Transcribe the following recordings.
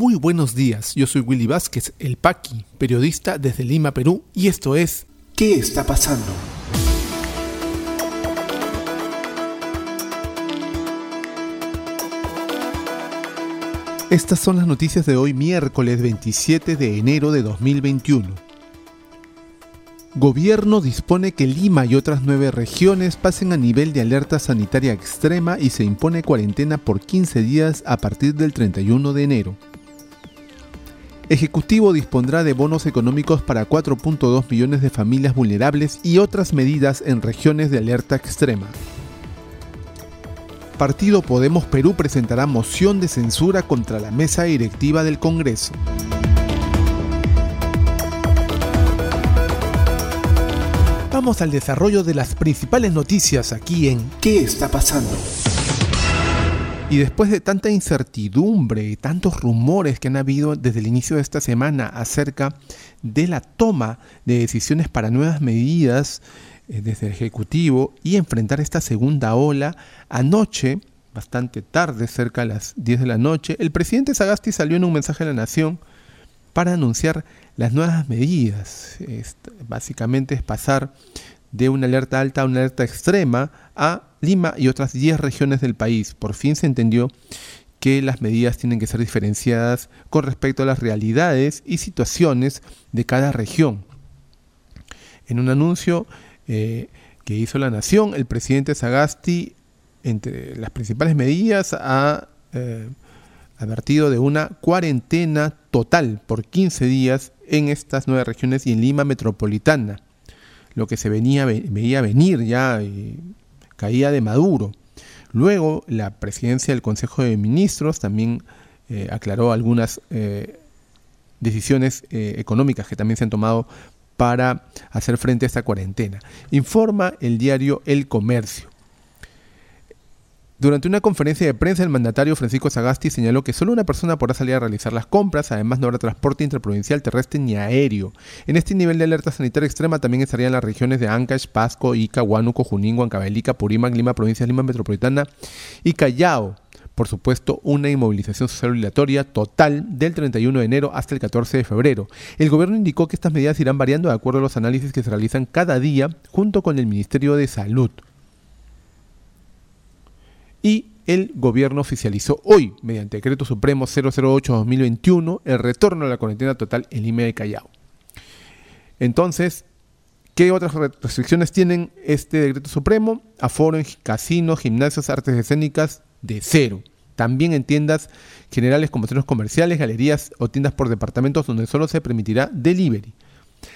Muy buenos días, yo soy Willy Vázquez, el Paqui, periodista desde Lima, Perú, y esto es ¿Qué está pasando? Estas son las noticias de hoy miércoles 27 de enero de 2021. Gobierno dispone que Lima y otras nueve regiones pasen a nivel de alerta sanitaria extrema y se impone cuarentena por 15 días a partir del 31 de enero. Ejecutivo dispondrá de bonos económicos para 4.2 millones de familias vulnerables y otras medidas en regiones de alerta extrema. Partido Podemos Perú presentará moción de censura contra la mesa directiva del Congreso. Vamos al desarrollo de las principales noticias aquí en ¿Qué está pasando? Y después de tanta incertidumbre y tantos rumores que han habido desde el inicio de esta semana acerca de la toma de decisiones para nuevas medidas eh, desde el Ejecutivo y enfrentar esta segunda ola, anoche, bastante tarde, cerca de las 10 de la noche, el presidente Sagasti salió en un mensaje a la Nación para anunciar las nuevas medidas. básicamente es pasar de una alerta alta a una alerta extrema a Lima y otras 10 regiones del país. Por fin se entendió que las medidas tienen que ser diferenciadas con respecto a las realidades y situaciones de cada región. En un anuncio eh, que hizo la Nación, el presidente Sagasti, entre las principales medidas, ha eh, advertido de una cuarentena total por 15 días en estas nueve regiones y en Lima metropolitana, lo que se venía, veía venir ya y caía de Maduro. Luego, la presidencia del Consejo de Ministros también eh, aclaró algunas eh, decisiones eh, económicas que también se han tomado para hacer frente a esta cuarentena. Informa el diario El Comercio. Durante una conferencia de prensa, el mandatario Francisco Sagasti señaló que solo una persona podrá salir a realizar las compras, además no habrá transporte interprovincial, terrestre ni aéreo. En este nivel de alerta sanitaria extrema también estarían las regiones de Ancash, Pasco, Ica, Huánuco, Junín, Huancavelica, Purímac, Lima, provincia de Lima Metropolitana y Callao. Por supuesto, una inmovilización social obligatoria total del 31 de enero hasta el 14 de febrero. El gobierno indicó que estas medidas irán variando de acuerdo a los análisis que se realizan cada día junto con el Ministerio de Salud y el gobierno oficializó hoy, mediante decreto supremo 008-2021, el retorno a la cuarentena total en Lima de Callao. Entonces, ¿qué otras restricciones tienen este decreto supremo? Aforo en casinos, gimnasios, artes escénicas de cero. También en tiendas generales como centros comerciales, galerías o tiendas por departamentos donde solo se permitirá delivery.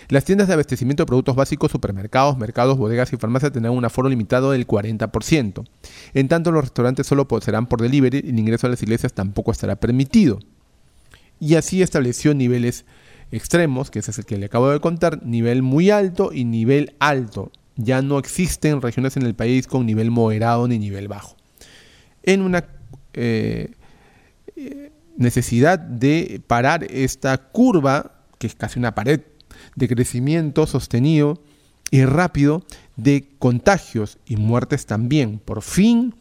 Las tiendas de abastecimiento de productos básicos, supermercados, mercados, bodegas y farmacias tendrán un aforo limitado del 40%. En tanto, los restaurantes solo serán por delivery y el ingreso a las iglesias tampoco estará permitido. Y así estableció niveles extremos, que ese es el que le acabo de contar, nivel muy alto y nivel alto. Ya no existen regiones en el país con nivel moderado ni nivel bajo. En una eh, eh, necesidad de parar esta curva, que es casi una pared de crecimiento sostenido y rápido de contagios y muertes también. Por fin,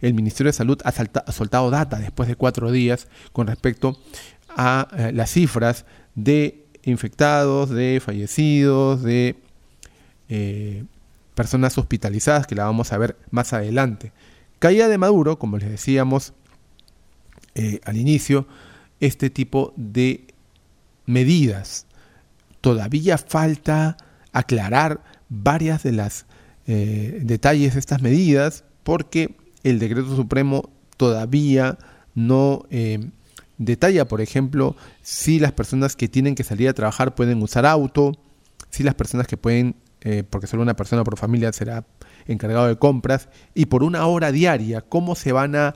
el Ministerio de Salud ha, soltado data después de cuatro días con respecto a eh, las cifras de infectados, de fallecidos, de eh, personas hospitalizadas, que la vamos a ver más adelante. Caída de Maduro, como les decíamos eh, al inicio, este tipo de medidas todavía falta aclarar varias de las eh, detalles de estas medidas porque el decreto supremo todavía no eh, detalla, por ejemplo, si las personas que tienen que salir a trabajar pueden usar auto, si las personas que pueden, eh, porque solo una persona por familia será encargado de compras, y por una hora diaria, cómo se van a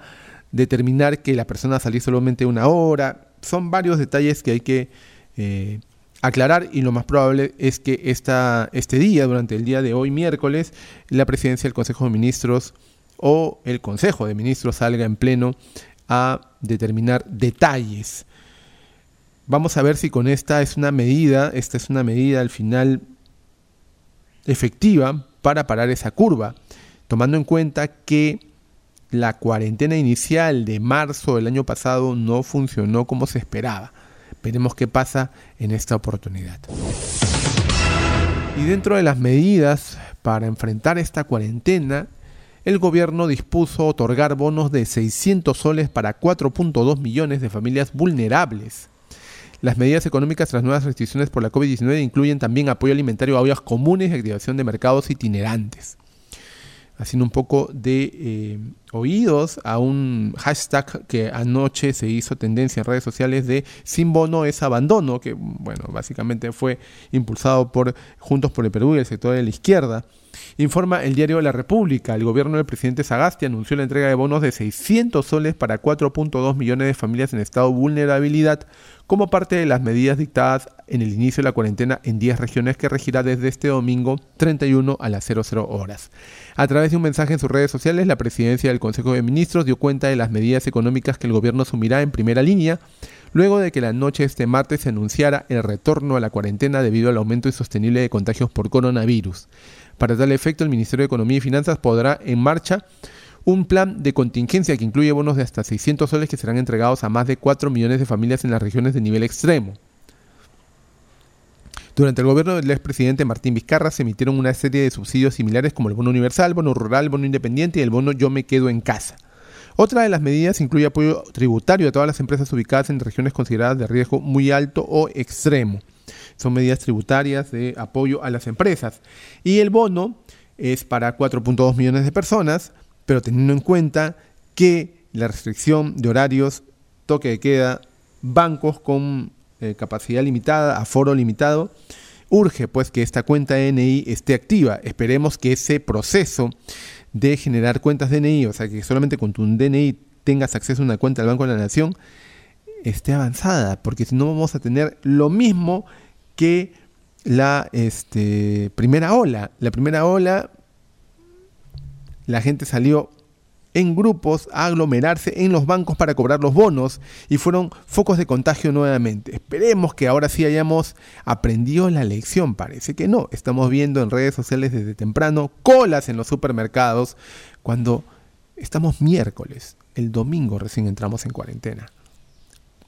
determinar que la persona salir solamente una hora. Son varios detalles que hay que aclarar y lo más probable es que esta, este día, durante el día de hoy, miércoles, la presidencia del Consejo de Ministros o el Consejo de Ministros salga en pleno a determinar detalles. Vamos a ver si con esta es una medida, esta es una medida al final efectiva para parar esa curva, tomando en cuenta que la cuarentena inicial de marzo del año pasado no funcionó como se esperaba. Veremos qué pasa en esta oportunidad. Y dentro de las medidas para enfrentar esta cuarentena, el gobierno dispuso otorgar bonos de 600 soles para 4.2 millones de familias vulnerables. Las medidas económicas tras nuevas restricciones por la COVID-19 incluyen también apoyo alimentario a ollas comunes y activación de mercados itinerantes haciendo un poco de eh, oídos a un hashtag que anoche se hizo tendencia en redes sociales de sin bono es abandono, que bueno, básicamente fue impulsado por Juntos por el Perú y el sector de la izquierda. Informa el diario La República, el gobierno del presidente Sagasti anunció la entrega de bonos de 600 soles para 4.2 millones de familias en estado de vulnerabilidad como parte de las medidas dictadas en el inicio de la cuarentena en 10 regiones que regirá desde este domingo 31 a las 00 horas. A través de un mensaje en sus redes sociales, la presidencia del Consejo de Ministros dio cuenta de las medidas económicas que el gobierno asumirá en primera línea, luego de que la noche de este martes se anunciara el retorno a la cuarentena debido al aumento insostenible de contagios por coronavirus. Para tal efecto, el Ministerio de Economía y Finanzas podrá en marcha un plan de contingencia que incluye bonos de hasta 600 soles que serán entregados a más de 4 millones de familias en las regiones de nivel extremo. Durante el gobierno del expresidente Martín Vizcarra se emitieron una serie de subsidios similares como el bono universal, bono rural, bono independiente y el bono Yo me quedo en casa. Otra de las medidas incluye apoyo tributario a todas las empresas ubicadas en regiones consideradas de riesgo muy alto o extremo. Son medidas tributarias de apoyo a las empresas. Y el bono es para 4.2 millones de personas, pero teniendo en cuenta que la restricción de horarios, toque de queda, bancos con eh, capacidad limitada, aforo limitado, urge pues que esta cuenta DNI esté activa. Esperemos que ese proceso de generar cuentas DNI, o sea que solamente con tu DNI tengas acceso a una cuenta del Banco de la Nación, esté avanzada, porque si no vamos a tener lo mismo que la este, primera ola. La primera ola, la gente salió en grupos a aglomerarse en los bancos para cobrar los bonos y fueron focos de contagio nuevamente. Esperemos que ahora sí hayamos aprendido la lección. Parece que no. Estamos viendo en redes sociales desde temprano colas en los supermercados cuando estamos miércoles. El domingo recién entramos en cuarentena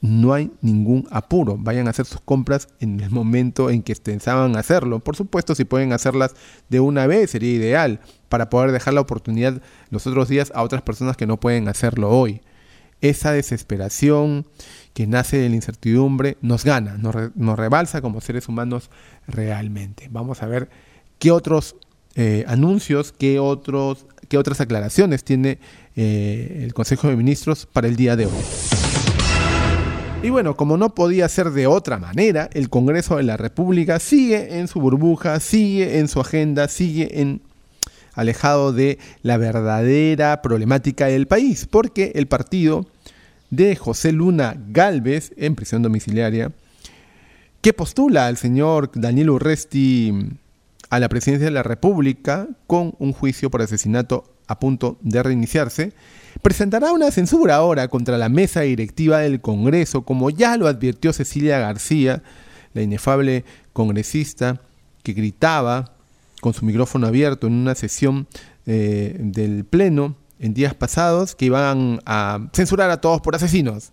no hay ningún apuro. Vayan a hacer sus compras en el momento en que pensaban hacerlo. Por supuesto, si pueden hacerlas de una vez, sería ideal para poder dejar la oportunidad los otros días a otras personas que no pueden hacerlo hoy. Esa desesperación que nace de la incertidumbre nos gana, nos, rebalsa como seres humanos realmente. Vamos a ver qué otros eh, anuncios, qué, otros, qué otras aclaraciones tiene eh, el Consejo de Ministros para el día de hoy. Y bueno, como no podía ser de otra manera, el Congreso de la República sigue en su burbuja, sigue en su agenda, sigue en alejado de la verdadera problemática del país, porque el partido de José Luna Galvez, en prisión domiciliaria, que postula al señor Daniel Urresti a la presidencia de la República con un juicio por asesinato a punto de reiniciarse, presentará una censura ahora contra la mesa directiva del Congreso, como ya lo advirtió Cecilia García, la inefable congresista que gritaba con su micrófono abierto en una sesión eh, del Pleno en días pasados que iban a censurar a todos por asesinos.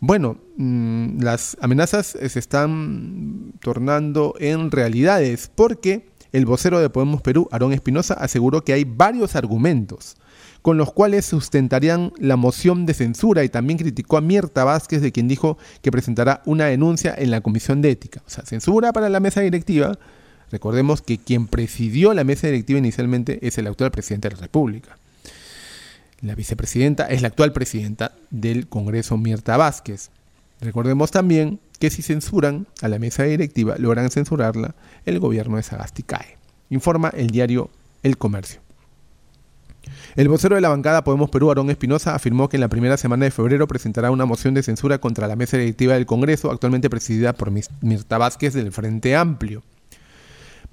Bueno, mm, las amenazas se están tornando en realidades porque el vocero de Podemos Perú, Aarón Espinosa, aseguró que hay varios argumentos con los cuales sustentarían la moción de censura y también criticó a Mirta Vázquez, de quien dijo que presentará una denuncia en la Comisión de Ética. O sea, censura para la mesa directiva. Recordemos que quien presidió la mesa directiva inicialmente es el actual presidente de la República. La vicepresidenta es la actual presidenta del Congreso, Mirta Vázquez. Recordemos también que si censuran a la mesa directiva, logran censurarla el gobierno de Sagasti cae. Informa el diario El Comercio. El vocero de la bancada Podemos Perú, Aarón Espinosa, afirmó que en la primera semana de febrero presentará una moción de censura contra la mesa directiva del Congreso, actualmente presidida por Mirta Vázquez del Frente Amplio.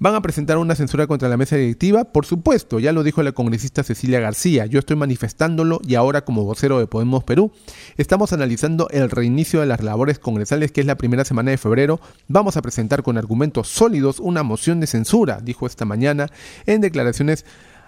¿Van a presentar una censura contra la mesa directiva? Por supuesto, ya lo dijo la congresista Cecilia García. Yo estoy manifestándolo y ahora como vocero de Podemos Perú estamos analizando el reinicio de las labores congresales que es la primera semana de febrero. Vamos a presentar con argumentos sólidos una moción de censura, dijo esta mañana en declaraciones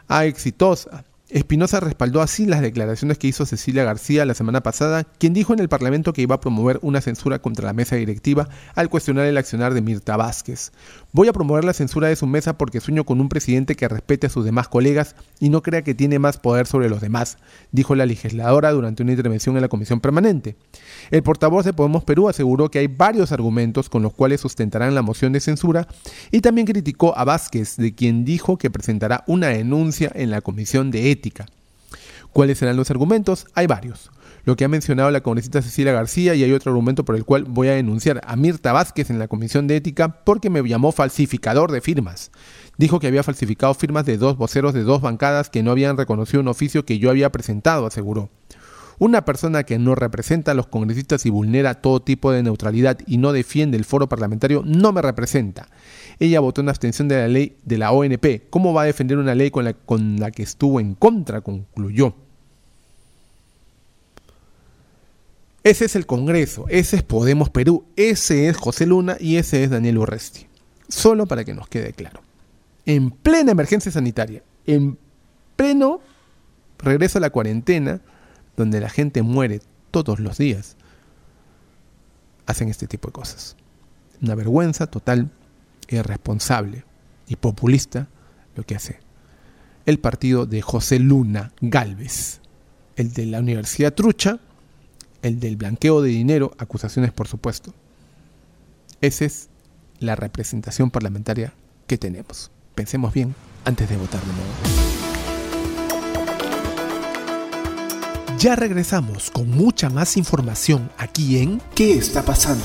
a Exitosa Espinosa respaldó así las declaraciones que hizo Cecilia García la semana pasada, quien dijo en el Parlamento que iba a promover una censura contra la mesa directiva al cuestionar el accionar de Mirta Vázquez. Voy a promover la censura de su mesa porque sueño con un presidente que respete a sus demás colegas y no crea que tiene más poder sobre los demás, dijo la legisladora durante una intervención en la comisión permanente. El portavoz de Podemos Perú aseguró que hay varios argumentos con los cuales sustentarán la moción de censura y también criticó a Vázquez, de quien dijo que presentará una denuncia en la comisión de ética ¿Cuáles serán los argumentos? Hay varios. Lo que ha mencionado la congresista Cecilia García y hay otro argumento por el cual voy a denunciar a Mirta Vázquez en la Comisión de Ética porque me llamó falsificador de firmas. Dijo que había falsificado firmas de dos voceros de dos bancadas que no habían reconocido un oficio que yo había presentado, aseguró. Una persona que no representa a los congresistas y vulnera todo tipo de neutralidad y no defiende el foro parlamentario no me representa. Ella votó en abstención de la ley de la ONP. ¿Cómo va a defender una ley con la, que estuvo en contra? concluyó. Ese es el Congreso, ese es Podemos Perú, ese es José Luna y ese es Daniel Urresti. Solo para que nos quede claro. En plena emergencia sanitaria, en pleno regreso a la cuarentena, donde la gente muere todos los días, hacen este tipo de cosas. Una vergüenza total, irresponsable y populista lo que hace el partido de José Luna Galvez, el de la Universidad Trucha, el del blanqueo de dinero, acusaciones por supuesto. Esa es la representación parlamentaria que tenemos. Pensemos bien antes de votar de nuevo. Ya regresamos con mucha más información aquí en ¿Qué está pasando?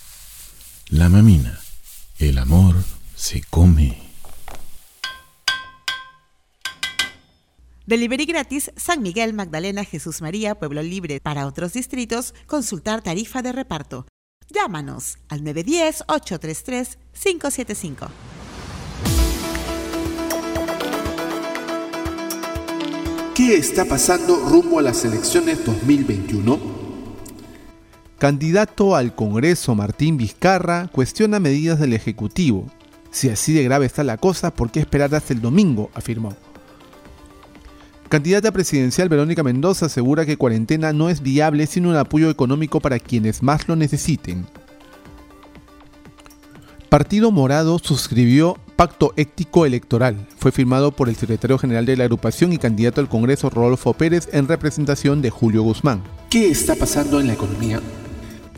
La mamina, el amor se come. Delivery gratis San Miguel, Magdalena, Jesús María, Pueblo Libre. Para otros distritos, consultar tarifa de reparto. Llámanos al 910-833-575. ¿Qué está pasando rumbo a las elecciones 2021? Candidato al Congreso Martín Vizcarra cuestiona medidas del Ejecutivo. Si así de grave está la cosa, ¿por qué esperar hasta el domingo? afirmó. Candidata presidencial Verónica Mendoza asegura que cuarentena no es viable sin un apoyo económico para quienes más lo necesiten. Partido Morado suscribió Pacto Ético Electoral. Fue firmado por el secretario general de la agrupación y candidato al Congreso Rodolfo Pérez en representación de Julio Guzmán. ¿Qué está pasando en la economía?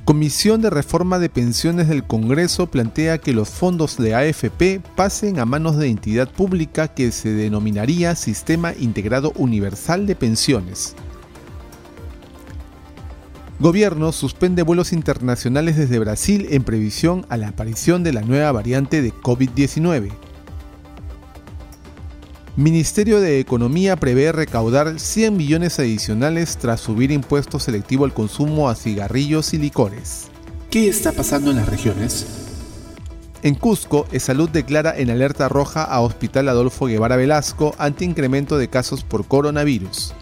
Comisión de Reforma de Pensiones del Congreso plantea que los fondos de AFP pasen a manos de entidad pública que se denominaría Sistema Integrado Universal de Pensiones. Gobierno suspende vuelos internacionales desde Brasil en previsión a la aparición de la nueva variante de COVID-19. Ministerio de Economía prevé recaudar 100 millones adicionales tras subir impuesto selectivo al consumo a cigarrillos y licores. ¿Qué está pasando en las regiones? En Cusco, Salud declara en alerta roja a Hospital Adolfo Guevara Velasco ante incremento de casos por coronavirus.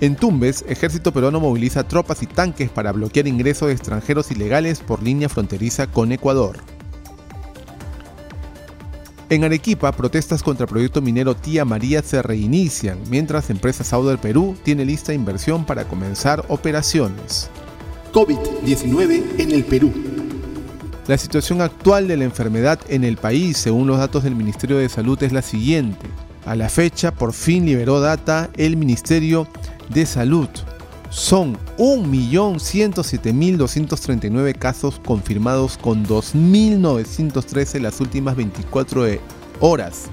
En Tumbes, ejército peruano moviliza tropas y tanques para bloquear ingresos de extranjeros ilegales por línea fronteriza con Ecuador. En Arequipa, protestas contra el proyecto minero Tía María se reinician, mientras Empresa Saudo del Perú tiene lista de inversión para comenzar operaciones. COVID-19 en el Perú. La situación actual de la enfermedad en el país, según los datos del Ministerio de Salud, es la siguiente. A la fecha, por fin liberó data el Ministerio de Salud. Son 1.107.239 casos confirmados con 2.913 en las últimas 24 horas.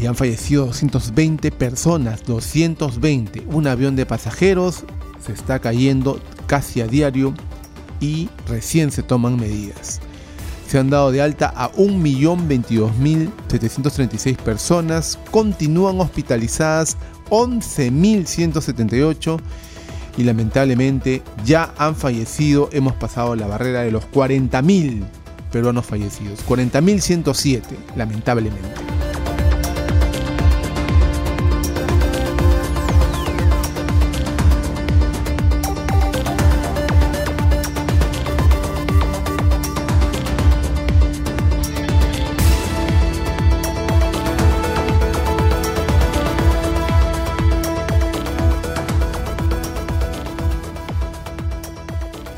Y han fallecido 220 personas, 220. Un avión de pasajeros se está cayendo casi a diario y recién se toman medidas. Se han dado de alta a 1.022.736 personas. Continúan hospitalizadas 11.178 y lamentablemente ya han fallecido. Hemos pasado la barrera de los 40.000 peruanos fallecidos. 40.107, lamentablemente.